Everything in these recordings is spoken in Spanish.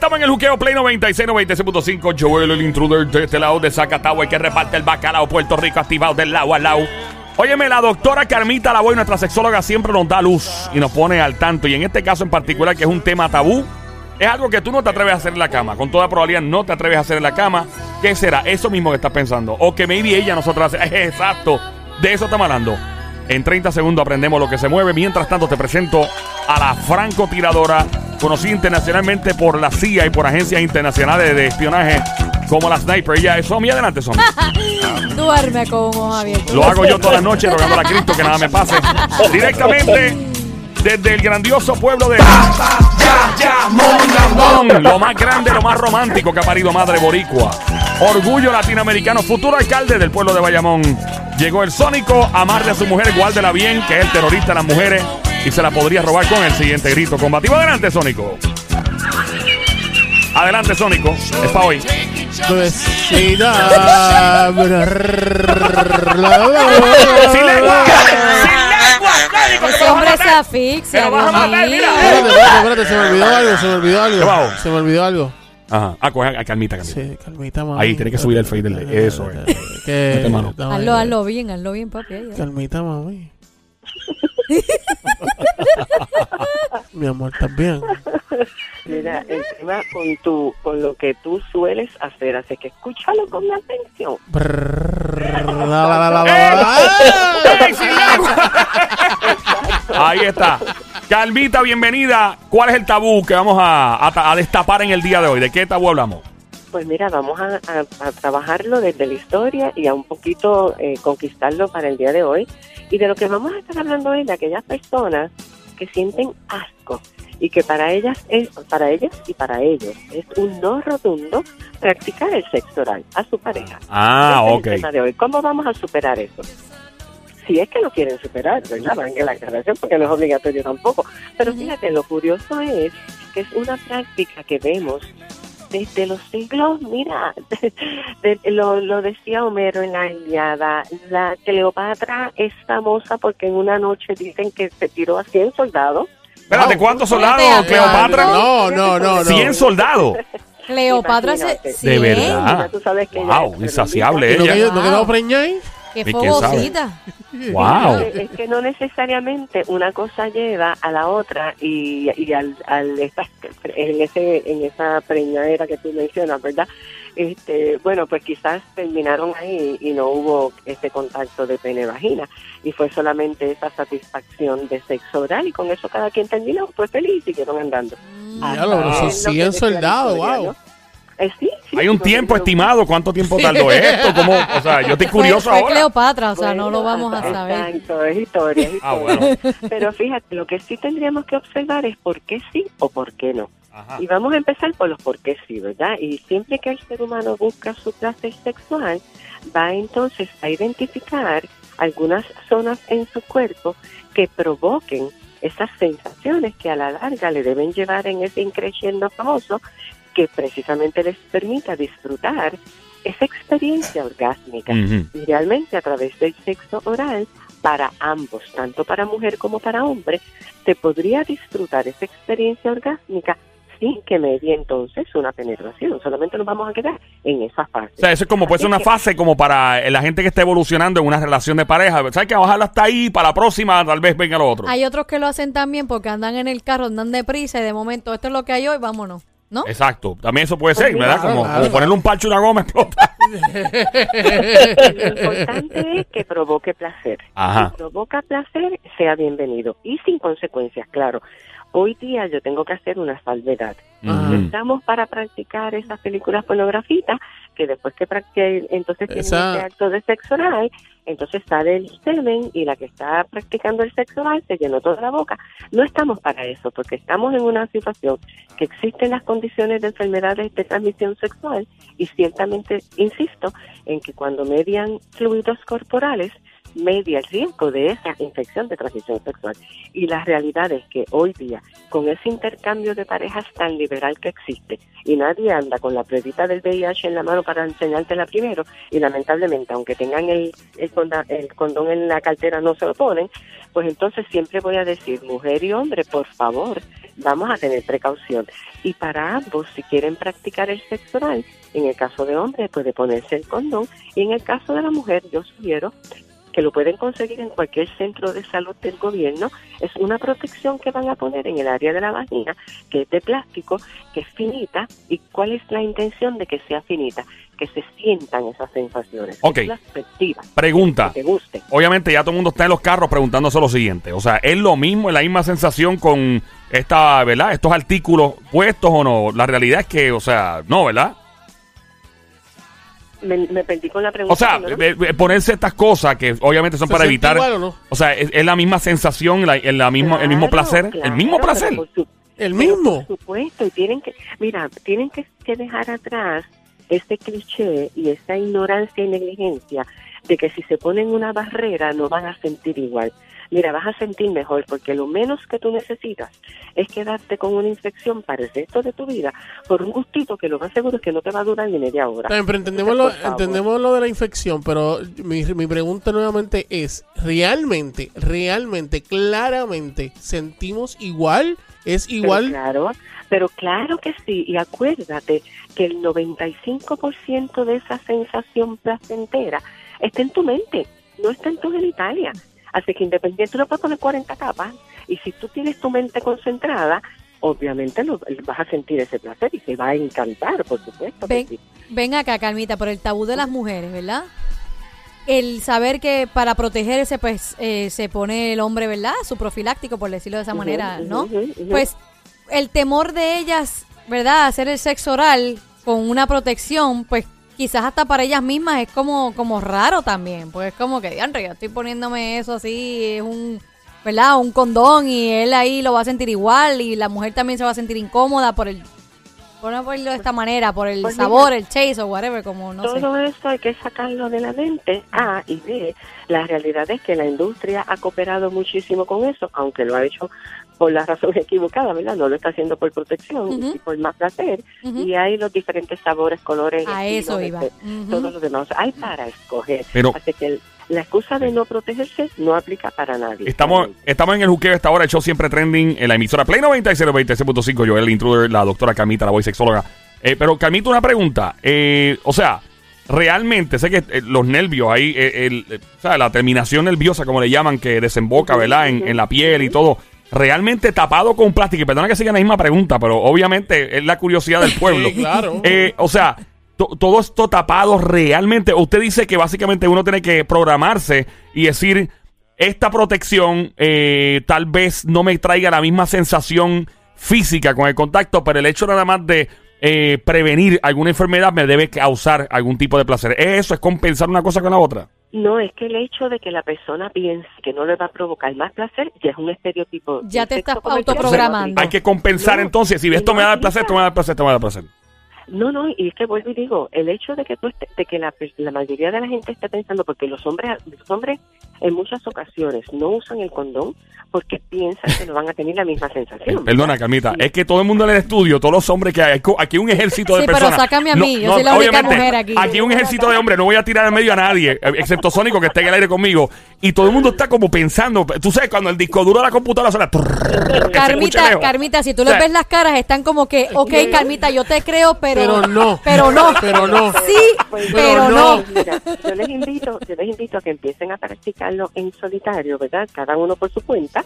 Estamos en el juqueo Play 96, 96.5. Joel, el intruder de este lado de Zacatau, el que reparte el bacalao. Puerto Rico activado del lado al lado. Óyeme, la doctora Carmita Lavoy, nuestra sexóloga, siempre nos da luz y nos pone al tanto. Y en este caso en particular, que es un tema tabú, es algo que tú no te atreves a hacer en la cama. Con toda probabilidad no te atreves a hacer en la cama. ¿Qué será? Eso mismo que estás pensando. O que maybe ella nosotros hace. Exacto. De eso estamos hablando. En 30 segundos aprendemos lo que se mueve. Mientras tanto, te presento a la francotiradora, conocida internacionalmente por la CIA y por agencias internacionales de espionaje como la Sniper. Ella es Somi. Adelante, Somi. Duerme ojo abierto. Lo hago yo todas las noches rogando a Cristo que nada me pase. Directamente desde el grandioso pueblo de lo más grande, lo más romántico que ha parido Madre Boricua. Orgullo latinoamericano, futuro alcalde del pueblo de Bayamón. Llegó el Sónico a amarle a su mujer, guárdela bien, que es el terrorista de las mujeres y se la podría robar con el siguiente grito combativo. Adelante, Sónico. Adelante, Sónico. Es para hoy. ¡Sin lengua! ¡Sin lengua! Hombre se asfixia. Dios mío. Espérate, espérate, espérate, se me olvidó algo, se me olvidó algo. Se me olvidó algo. Ajá. Ah, coge a calmita, calmita. Sí, calmita, mami. Ahí, tiene que subir el fade del de- eso, eh. Que- mano. dame- Hazlo, hazlo bien, hazlo bien, papi. ahí, ahí. Calmita, mami. Mi amor, ¿estás bien? Mira, encima con tu, con lo que tú sueles hacer, así que escúchalo con atención. Brrr, la, la, la, la, la, la. ¡Ey, sin lengua! Ahí está. Calvita, bienvenida. ¿Cuál es el tabú que vamos a, a- a destapar en el día de hoy? ¿De qué tabú hablamos? Pues mira, vamos a, a- a trabajarlo desde la historia y a un poquito eh, conquistarlo para el día de hoy. Y de lo que vamos a estar hablando es de aquellas personas que sienten asco y que para ellas es, para ellas y para ellos es un no rotundo practicar el sexo oral a su pareja. Ah, Ese es ok. el tema de hoy. ¿Cómo vamos a superar eso? Si es que lo quieren superar, ¿verdad? Venga la aclaración porque no es obligatorio tampoco. Pero fíjate, lo curioso es que es una práctica que vemos desde los siglos, mira, de- lo, lo decía Homero en la Iliada, la Cleopatra es famosa porque en una noche dicen que se tiró a 100 soldados. Espérate. ¿cuántos soldados, Cleopatra? No, no, no, no. 100 soldados. Cleopatra se. De verdad. Ya tú sabes que ella Wow, insaciable ¿Y no, ella. no quedó preñada ahí? Qué fogosita. Wow. Es, es que no necesariamente una cosa lleva a la otra y, y al, al esta- en ese en esa preñadera que tú mencionas, ¿verdad? Este, bueno, pues quizás terminaron ahí y no hubo ese contacto de pene vagina y fue solamente esa satisfacción de sexo oral y con eso cada quien terminó, fue feliz y siguieron andando. Ya lo, pero son Es lo que 100 decía la soldados, historia, wow. ¿no? Eh, sí, sí, Hay un tiempo estimado. ¿Cuánto tiempo tardó esto? ¿Cómo? O sea, yo estoy Fue, curioso fue ahora. Cleopatra, o sea, no lo vamos a saber. Exacto, es historia, es Ah, historia. bueno. Pero fíjate, lo que sí tendríamos que observar es por qué sí o por qué no. Ajá. Y vamos a empezar por los por qué sí, ¿verdad? Y siempre que el ser humano busca su placer sexual, va entonces a identificar algunas zonas en su cuerpo que provoquen esas sensaciones que a la larga le deben llevar en ese increciendo famoso que precisamente les permita disfrutar esa experiencia orgásmica Ujú. y realmente a través del sexo oral para ambos, tanto para mujer como para hombre, se podría disfrutar esa experiencia orgásmica sin que medie entonces una penetración. Solamente nos vamos a quedar en esa fase. O sea, eso es como puede ser Así una que- fase como para la gente que está evolucionando en una relación de pareja. ¿Sabes que bajarla hasta ahí? Para la próxima tal vez venga lo otro. Hay otros que lo hacen también porque andan en el carro, andan deprisa y de momento esto es lo que hay hoy, vámonos. ¿No? Exacto. También eso puede ser, Pues ¿verdad? Como, claro. como ponerle un parche a una goma explota. Lo importante es que provoque placer. Ajá. Si provoca placer, sea bienvenido. Y sin consecuencias, claro. Hoy día yo tengo que hacer una salvedad. Ajá. Estamos para practicar esas películas pornográficas que después que practique, entonces tiene Esa- ese acto de sexo oral, entonces sale el semen y la que está practicando el sexo oral se llenó toda la boca. No estamos para eso, porque estamos en una situación que existen las condiciones de enfermedades de transmisión sexual y ciertamente insisto en que cuando median fluidos corporales, media el riesgo de esa infección de transmisión sexual. Y la realidad es que hoy día, con ese intercambio de parejas tan liberal que existe, y nadie anda con la pruebita del VIH en la mano para enseñártela primero, y lamentablemente, aunque tengan el, el, condón en la cartera, no se lo ponen, pues entonces siempre voy a decir, mujer y hombre, por favor, vamos a tener precaución. Y para ambos, si quieren practicar el sexo oral, en el caso de hombre puede ponerse el condón y en el caso de la mujer yo sugiero que lo pueden conseguir en cualquier centro de salud del gobierno, es una protección que van a poner en el área de la vagina, que es de plástico, que es finita, y cuál es la intención de que sea finita, que se sientan esas sensaciones, Ok. es la Pregunta. que te guste. Obviamente ya todo el mundo está en los carros preguntándose lo siguiente. O sea, ¿es lo mismo, es la misma sensación con esta, ¿verdad? Estos artículos puestos o no? La realidad es que, o sea, no, ¿verdad? Me, me perdí con la pregunta. O sea, eh, ponerse estas cosas que obviamente son ¿Se para evitar... igual o no? O sea, ¿es, es la misma sensación, la, mismo, el mismo Claro, placer? ¿El mismo placer? por su- El mismo. Por supuesto, y tienen que, mira, tienen que, que dejar atrás este cliché y esta ignorancia y negligencia de que si se ponen una barrera no van a sentir igual. Mira, vas a sentir mejor porque lo menos que tú necesitas es quedarte con una infección para el resto de tu vida por un gustito que lo más seguro es que no te va a durar ni media hora. Pero entendemos lo, entendemos lo de la infección, pero mi, mi pregunta nuevamente es, ¿realmente, realmente, claramente, sentimos igual? ¿Es Pero igual? claro, pero claro que sí. Y acuérdate que el 95% de esa sensación placentera está en tu mente, no está en tu genitalia. Así que independiente, tú le puedes poner 40 capas y si tú tienes tu mente concentrada, obviamente lo, vas a sentir ese placer y te va a encantar, por supuesto. Ven, sí. ven acá, Calmita, por el tabú de las mujeres, ¿verdad? El saber que para protegerse, pues, eh, se pone el hombre, ¿verdad? Su profiláctico, por decirlo de esa manera, ¿no? Pues, el temor de ellas, ¿verdad? Hacer el sexo oral con una protección, pues, quizás hasta para ellas mismas es como, como raro también. Pues es como que, diantre, yo estoy poniéndome eso así, es un, ¿verdad? Un condón y él ahí lo va a sentir igual y la mujer también se va a sentir incómoda por el, por no ponerlo de esta manera, por el pues mira, sabor, el chase o whatever, como no sé. Todo eso hay que sacarlo de la mente. A y B, la realidad es que la industria ha cooperado muchísimo con eso, aunque lo ha hecho por la razón equivocada, ¿verdad? No lo está haciendo por protección, y por más placer. Y hay los diferentes sabores, colores, A eso iba. este, Ujú. todo lo demás. Hay para escoger. Pero- Así que el- la excusa de no protegerse no aplica para nadie. Estamos, estamos en el juqueo esta hora, el show siempre trending en la emisora Play 96, 96.5. Yo, el intruder, la doctora Camita, la voy sexóloga. Eh, pero Camita, una pregunta. Eh, o sea, realmente, sé que eh, los nervios ahí, eh, el, eh, o sea, la terminación nerviosa, como le llaman, que desemboca, ¿verdad? En, en la piel y todo. Realmente tapado con plástico. Y perdona que siga la misma pregunta, pero obviamente es la curiosidad del pueblo. Sí, claro. Eh, o sea, to- todo esto tapado realmente. Usted dice que básicamente uno tiene que programarse y decir, esta protección eh, tal vez no me traiga la misma sensación física con el contacto, pero el hecho nada más de eh, prevenir alguna enfermedad me debe causar algún tipo de placer. ¿Es eso? ¿Es compensar una cosa con la otra? No, es que el hecho de que la persona piense que no le va a provocar más placer ya es un estereotipo. Ya te estás autoprogramando. Hay que compensar No, entonces. Si esto no me da placer, esto me da placer, esto me da placer. No, no, y es que vuelvo y digo, el hecho de que tú estés- de que la, mayoría de la gente esté pensando, porque los hombres, los hombres en muchas ocasiones no usan el condón porque piensan que no van a tener la misma sensación. Perdona, Carmita, es que todo el mundo en el estudio, todos los hombres que hay, aquí un ejército de Sí, pero personas. sácame a mí, yo soy la única mujer aquí. hay un ejército de hombres, no voy a tirar al medio a nadie, eh, excepto Sónico que esté en el aire conmigo. Y todo el mundo está como pensando, tú sabes, cuando el disco duro de la computadora suena. trrr, Carmita. Carmita, si tú O sea, les ves las caras, están como que, ok, Carmita, yo te creo, pero, Pero no. pero no, Pero no. sí, Pues, pero pero no. no. Mira, yo les invito, yo les invito a que empiecen a practicarlo en solitario, ¿verdad? Cada uno por su cuenta,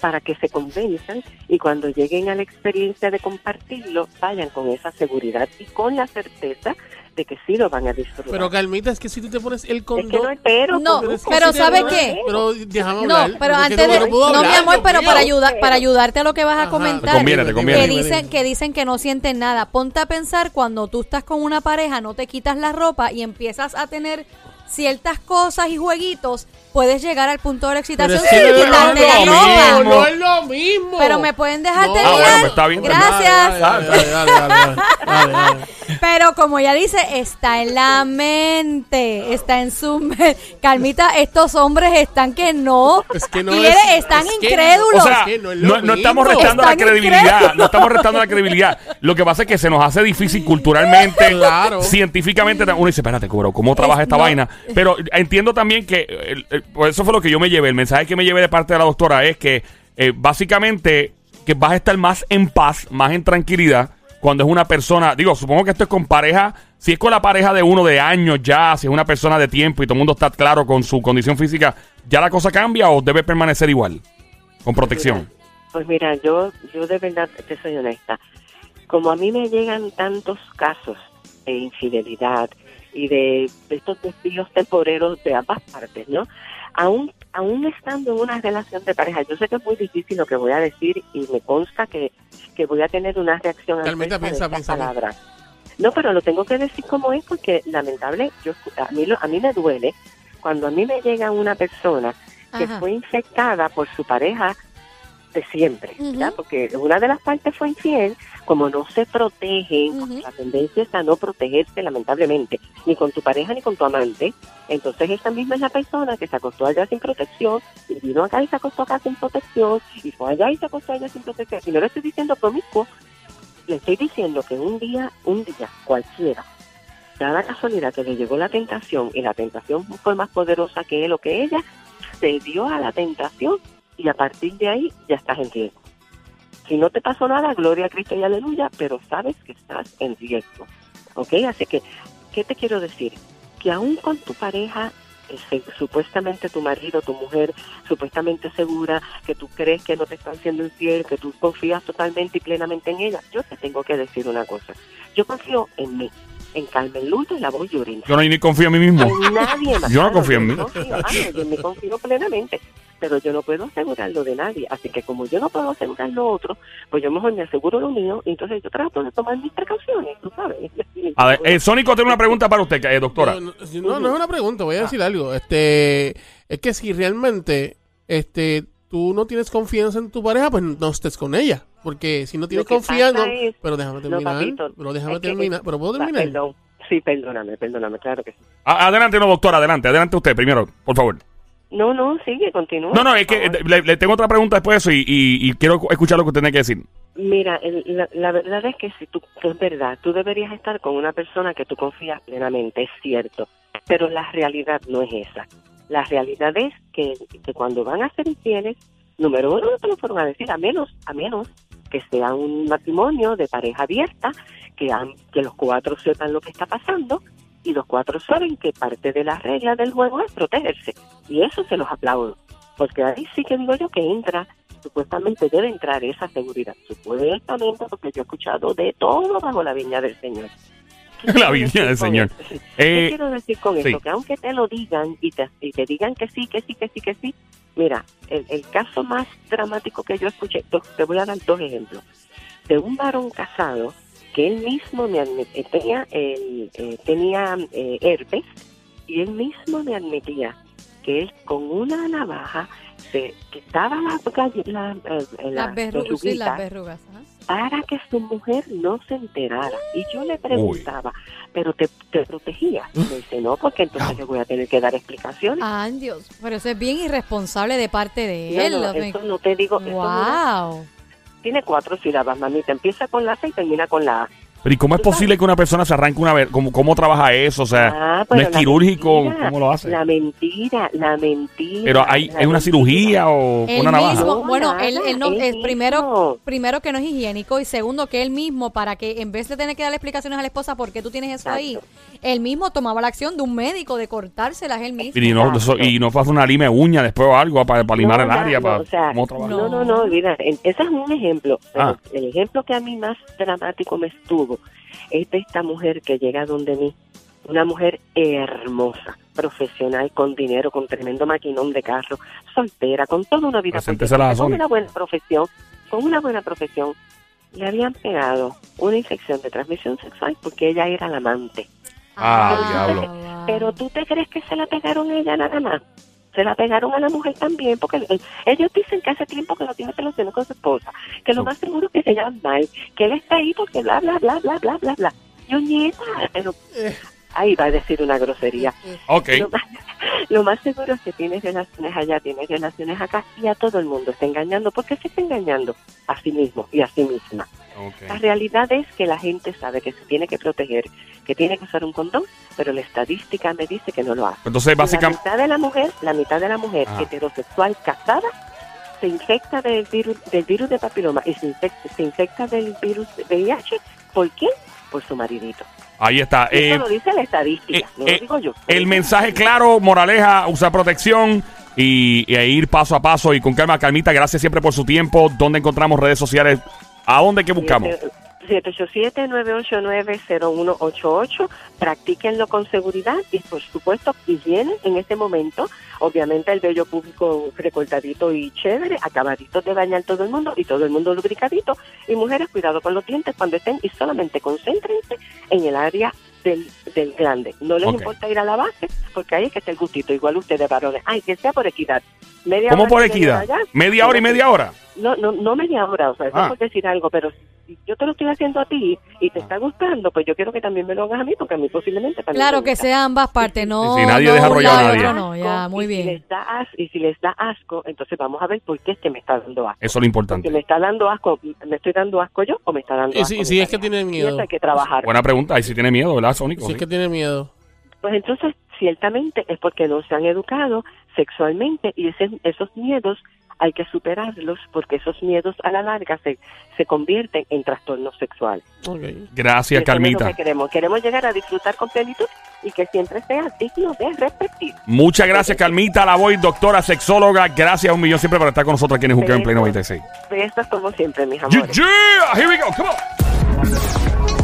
para que se convenzan y cuando lleguen a la experiencia de compartirlo, vayan con esa seguridad y con la certeza de que sí lo van a disfrutar. Pero Calmita, es que si tú te pones el es que no condón... hay pero. No, es que pero si te- ¿sabe no, qué? Pero déjame No, hablar. pero porque antes no- de, no no mi amor, pero para ayudar, para ayudarte a lo que vas a Ajá. comentar, Te conviene, te conviene. que dicen, que dicen que no sienten nada. Ponte a pensar cuando tú estás con una pareja, no te quitas la ropa y empiezas a tener ciertas cosas y jueguitos, puedes llegar al punto de la Pero excitación es sin no es quitarte la ropa. mismo, mismo. no es lo mismo. Pero me pueden dejar No. terminar. Ah, bueno, pues está bien. Gracias. Dale, dale, dale, Pero como ella dice, está en la mente, está en su mente. Calmita, estos hombres están que no. Es que no quiere- es- están es que- incrédulos. O sea, Es que no es lo no, no estamos restando la credibilidad. incrédulos. No estamos restando la credibilidad. Lo que pasa es que se nos hace difícil culturalmente, Claro. científicamente. Uno dice, espérate, cobro, ¿cómo trabaja esta no. vaina? Pero entiendo también que, eh, eh, eso fue lo que yo me llevé. El mensaje que me llevé de parte de la doctora es que eh, básicamente que vas a estar más en paz, más en tranquilidad cuando es una persona, digo, supongo que esto es con pareja, si es con la pareja de uno de años ya, si es una persona de tiempo y todo el mundo está claro con su condición física, ¿ya la cosa cambia o debe permanecer igual? Con protección. Pues mira, yo, yo de verdad te soy honesta. Como a mí me llegan tantos casos de infidelidad y de, de estos desvíos temporeros de ambas partes, ¿no? Aún, aún estando en una relación de pareja, yo sé que es muy difícil lo que voy a decir y me consta que, que voy a tener una reacción de piensa, piensa. palabras. No, pero lo tengo que decir como es porque lamentable, yo a mí lo- a mí me duele cuando a mí me llega una persona que Ajá. fue infectada por su pareja de siempre. Porque una de las partes fue infiel, como no se protegen, la tendencia es a no protegerse lamentablemente, ni con tu pareja ni con tu amante, entonces esta misma es la persona que se acostó allá sin protección, y vino acá y se acostó acá sin protección, y fue allá y se acostó allá sin protección, y no le estoy diciendo promiscuo, le estoy diciendo que un día, un día cualquiera, da la casualidad que le llegó la tentación y la tentación fue más poderosa que él o que ella, se dio a la tentación y a partir de ahí ya estás en riesgo. Si no te pasó nada, gloria a Cristo y aleluya, pero sabes que estás en riesgo. ¿Ok? Así que, ¿qué te quiero decir? Que aún con tu pareja, se- supuestamente tu marido, tu mujer, supuestamente segura, que tú crees que no te están siendo infiel, que tú confías totalmente y plenamente en ella, yo te tengo que decir una cosa. Yo confío en mí, en Carmen Luz de la voz. Yo no ni confío en mí mismo. En nadie más. Yo no confío en mí. confío, ah, yo me confío plenamente, pero yo no puedo asegurarlo de nadie. Así que como yo no puedo asegurar lo otro, pues yo mejor me aseguro lo mío y entonces yo trato de tomar mis precauciones, tú sabes. A ver, eh, Sónico tiene una pregunta para usted, eh, doctora. No, no, no, no es una pregunta, voy a decir algo. Este, es que si realmente este, tú no tienes confianza en tu pareja, pues no estés con ella. Porque si no tienes confianza, es- pero déjame No, terminar. papito, pero déjame que- terminar. Pero puedo Va, terminar. Perdón. Sí, perdóname, perdóname, claro que sí. Adelante, no, doctora, adelante, adelante usted primero, por favor. No, no, sigue, continúa. No, no, es que le, le tengo otra pregunta después de eso y, y- y quiero escuchar lo que usted tiene que decir. Mira, el- la, la verdad es que si tú, que es verdad, tú deberías estar con una persona que tú confías plenamente, es cierto, pero la realidad no es esa. La realidad es que, que cuando van a ser infieles, número uno, no te lo fueron a decir, a menos, a menos que sea un matrimonio de pareja abierta, que, que los cuatro sepan lo que está pasando y los cuatro saben que parte de la regla del juego es protegerse. Y eso se los aplaudo, porque ahí sí que digo yo que entra supuestamente debe entrar esa seguridad. Supuestamente, porque yo he escuchado de todo bajo la viña del Señor. ¿Qué La viña del Señor. Eh, ¿Qué quiero decir con sí. esto? Que aunque te lo digan y te, y te digan que sí, que sí, que sí, que sí, mira, el, el caso más dramático que yo escuché, te voy a dar dos ejemplos, de un varón casado que él mismo me admitía, tenía, el, eh, tenía eh, herpes y él mismo me admitía que él con una navaja se quitaba la, la, eh, la Las verrugas, sí, las verruguita verrugas. para que su mujer no se enterara. Y yo le preguntaba, ¿pero te, te protegía? Me dice, no, porque entonces le voy a tener que dar explicaciones. Ay, Dios, pero eso es bien irresponsable de parte de No, él. no, me- eso no te digo, eso wow. Tiene cuatro sílabas, mamita. Empieza con la C y termina con la A. Pero ¿y cómo es posible que una persona se arranque una vez? ¿Cómo, cómo trabaja eso? O sea, Ah, no es quirúrgico, mentira, ¿cómo lo hace? La mentira, la mentira. Pero hay, la hay una cirugía o Él una navaja. mismo, bueno, él, él no, él es primero, primero que no es higiénico y segundo que él mismo, para que en vez de tener que darle explicaciones a la esposa por qué tú tienes eso ahí, él mismo tomaba la acción de un médico de cortárselas él mismo. Y no, eso- y no fue a hacer una lima de uña después o algo para, para limar No, el área. no, para, o sea, no. No, no, mira, en- ese es un ejemplo. Ah. el ejemplo que a mí más dramático me estuvo es de esta mujer que llega donde mí, una mujer hermosa, profesional, con dinero, con tremendo maquinón de carro, soltera, con toda una vida política, con una buena profesión, con una buena profesión. Le habían pegado una infección de transmisión sexual porque ella era la amante. Ah, diablo. wow. Pero tú te crees que se la pegaron a ella nada más. Se la pegaron a la mujer también, porque eh, ellos dicen que hace tiempo que no tiene relaciones con su esposa, que lo más seguro es que se llaman mal, que él está ahí porque bla, bla, bla, bla, bla, bla, bla. Yo nieta, pero ahí va a decir una grosería. Lo, más, lo más seguro es que tienes relaciones allá, tienes relaciones acá, y a todo el mundo está engañando, porque se está engañando a sí mismo y a sí misma. La realidad es que la gente sabe que se tiene que proteger, que tiene que usar un condón, pero la estadística me dice que no lo hace. Entonces, La básicamente. mitad de la mujer, la mitad de la mujer Ajá. heterosexual casada se infecta del virus, del virus de papiloma y se infecta, se infecta del virus de VIH, ¿por quién? Por su maridito. Ahí está. Eso Eh, lo dice la estadística, eh, no eh, lo digo yo. el mensaje claro, moraleja, usar protección y, y ir paso a paso y con calma. Calmita, gracias siempre por su tiempo. ¿Dónde encontramos redes sociales? ¿A dónde que buscamos? 787-989-0188. Practíquenlo con seguridad y, por supuesto, higiene en este momento. Obviamente, el vello público recortadito y chévere, acabadito de bañar todo el mundo y todo el mundo lubricadito. Y mujeres, cuidado con los dientes cuando estén y solamente concéntrense en el área del, del grande. No les importa ir a la base porque ahí es que está el gustito. Igual ustedes, varones. Ay, que sea por equidad. Media ¿Cómo hora por equidad? allá, ¿Media hora y media hora? No, no, no media hora, o sea, eso Ah. es por decir algo, pero si yo te lo estoy haciendo a ti y te está gustando, pues yo quiero que también me lo hagas a mí, porque a mí posiblemente también Claro que sea ambas partes, no. Sí, sí, nadie no deja arrollado a y nadie. no, ya, muy y Si bien. les da as- y si les da asco, entonces vamos a ver por qué es que me está dando asco. Eso es lo importante. Porque me está dando asco, ¿me estoy dando asco yo o me está dando Y asco? si- mi si es que tiene Y miedo. hay que trabajar. Buena pregunta. Y si tiene miedo, ¿verdad, Sónico? Si es Sí. que tiene miedo. Pues entonces, ciertamente es porque no se han educado sexualmente y ese- esos miedos hay que superarlos porque esos miedos a la larga se, se convierten en trastornos sexuales. Gracias, Carmita. que queremos. Queremos llegar a disfrutar con plenitud y que siempre sea digno de repetir. Muchas gracias, Carmita Lavoy, doctora sexóloga. Gracias un millón siempre por estar con nosotros aquí en Juqueo en Play 96. Besos como siempre, mis Yeah, amores. yeah. Here we go. Come on.